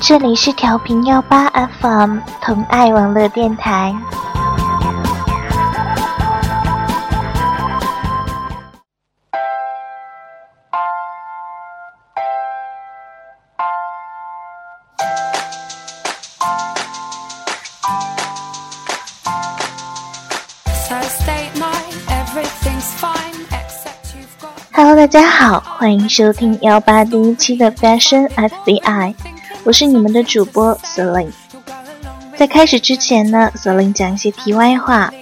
这里是调频幺八 FM 同爱网络电台。Hello，大家好，欢迎收听幺八第一期的 Fashion FBI，我是你们的主播 Celine。在开始之前呢，Celine 讲一些题外话。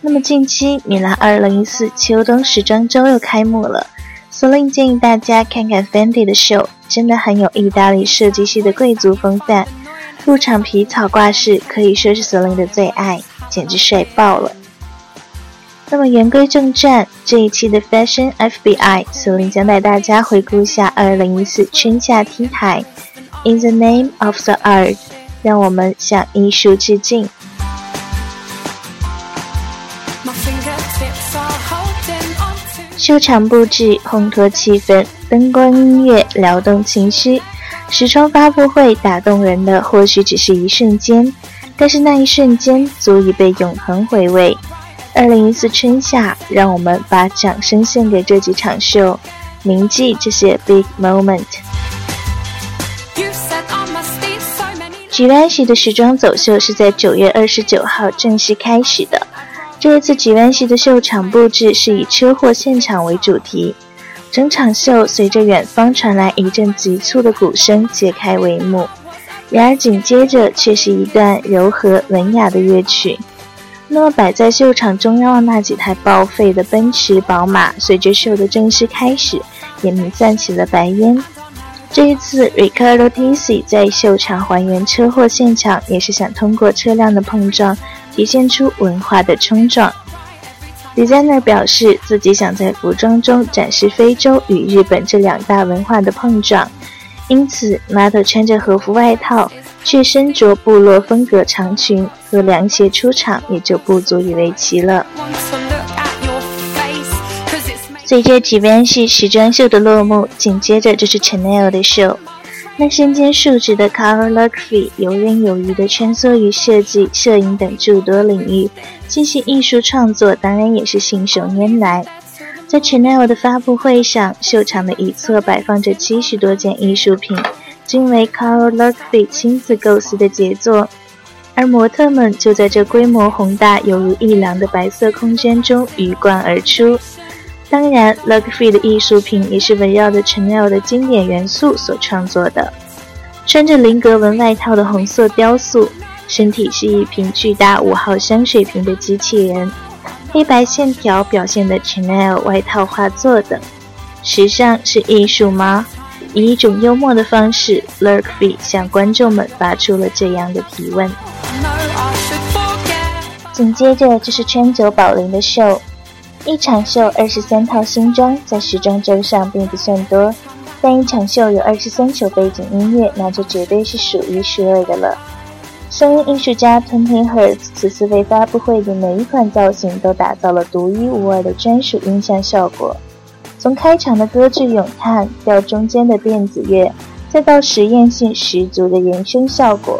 那么近期米兰二零一四秋冬时装周又开幕了，Celine 建议大家看看 Fendi 的秀，真的很有意大利设计师的贵族风范。入场皮草挂饰可以说是 Celine 的最爱，简直帅爆了。那么言归正传，这一期的 Fashion FBI，苏林将带大家回顾一下2014春夏 T 台。In the name of the art，让我们向艺术致敬。秀场布置烘托气氛，灯光音乐撩动情绪。时装发布会打动人的或许只是一瞬间，但是那一瞬间足以被永恒回味。二零一四春夏，让我们把掌声献给这几场秀，铭记这些 big moment。Givenchy 的时装走秀是在九月二十九号正式开始的。这一次 Givenchy 的秀场布置是以车祸现场为主题，整场秀随着远方传来一阵急促的鼓声揭开帷幕，然而紧接着却是一段柔和文雅的乐曲。那么摆在秀场中央的那几台报废的奔驰、宝马，随着秀的正式开始，也弥散起了白烟。这一次，Riccardo Tisci 在秀场还原车祸现场，也是想通过车辆的碰撞，体现出文化的冲撞。Designer 表示自己想在服装中展示非洲与日本这两大文化的碰撞，因此 model 穿着和服外套。却身着部落风格长裙和凉鞋出场，也就不足以为奇了。随着 Givenchy 时装秀的落幕，紧接着就是 Chanel 的秀。那身兼数职的 carl luxe 游刃有余地穿梭于设计、摄影等诸多领域，进行艺术创作，当然也是信手拈来。在 Chanel 的发布会上，秀场的一侧摆放着七十多件艺术品。均为 Karl Lagerfeld 亲自构思的杰作，而模特们就在这规模宏大、犹如一廊的白色空间中鱼贯而出。当然，Lagerfeld 的艺术品也是围绕着 Chanel 的经典元素所创作的。穿着菱格纹外套的红色雕塑，身体是一瓶巨大五号香水瓶的机器人，黑白线条表现的 Chanel 外套画作等。时尚是艺术吗？以一种幽默的方式，Lurkfee 向观众们发出了这样的提问。紧接着就是川久保玲的秀，一场秀二十三套新装，在时装周上并不算多，但一场秀有二十三首背景音乐，那就绝对是数一数二的了。声音艺术家 Tony Hertz 此次为发布会的每一款造型都打造了独一无二的专属音像效果。从开场的歌剧咏叹，到中间的电子乐，再到实验性十足的延伸效果，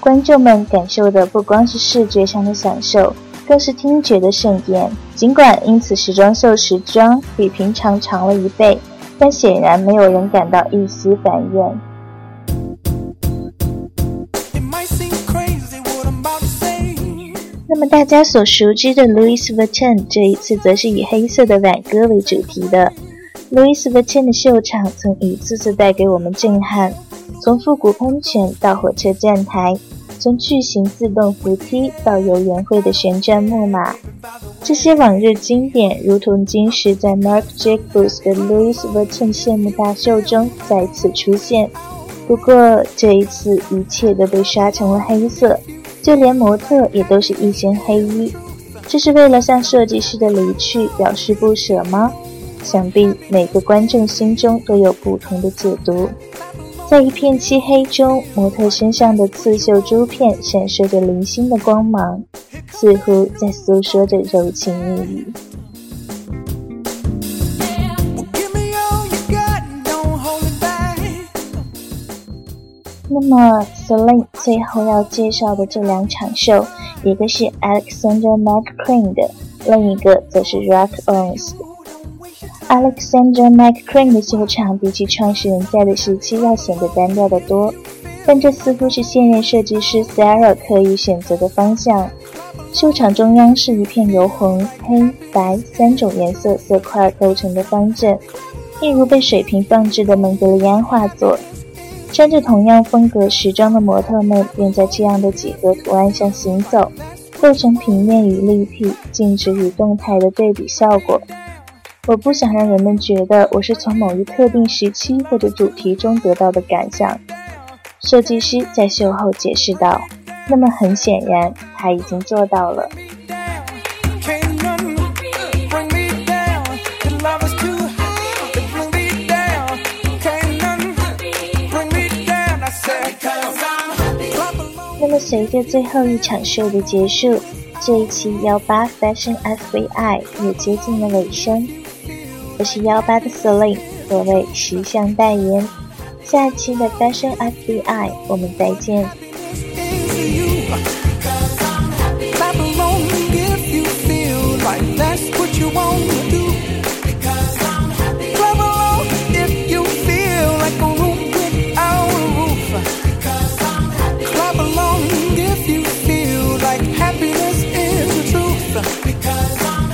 观众们感受的不光是视觉上的享受，更是听觉的盛宴。尽管因此时装秀时装比平常长了一倍，但显然没有人感到一丝烦厌。么大家所熟知的 Louis Vuitton 这一次则是以黑色的挽歌为主题的。Louis Vuitton 的秀场曾一次次带给我们震撼，从复古喷泉到火车站台，从巨型自动扶梯到游园会的旋转木马，这些往日经典如同今时在 Marc Jacobs 的 Louis Vuitton 谢幕大秀中再次出现。不过这一次一切都被刷成了黑色。就连模特也都是一身黑衣，这是为了向设计师的离去表示不舍吗？想必每个观众心中都有不同的解读。在一片漆黑中，模特身上的刺绣珠片闪烁着零星的光芒，似乎在诉说着柔情蜜语。那么 Celine 最后要介绍的这两场秀，一个是 Alexander McQueen 的，另一个则是 Rock Owens 的。Alexander McQueen 的秀场比起创始人在的时期要显得单调得多，但这似乎是现任设计师 Sarah 刻意选择的方向。秀场中央是一片由红、黑、白三种颜色色块构成的方阵，一如被水平放置的蒙德里安画作。穿着同样风格时装的模特们便在这样的几何图案上行走，构成平面与立体、静止与动态的对比效果。我不想让人们觉得我是从某一特定时期或者主题中得到的感想，设计师在秀后解释道。那么很显然，他已经做到了。随着最后一场秀的结束，这一期幺八 Fashion F V I 也接近了尾声。我是幺八的 Celine，各位时尚代言。下期的 Fashion F V I，我们再见。Cause I'm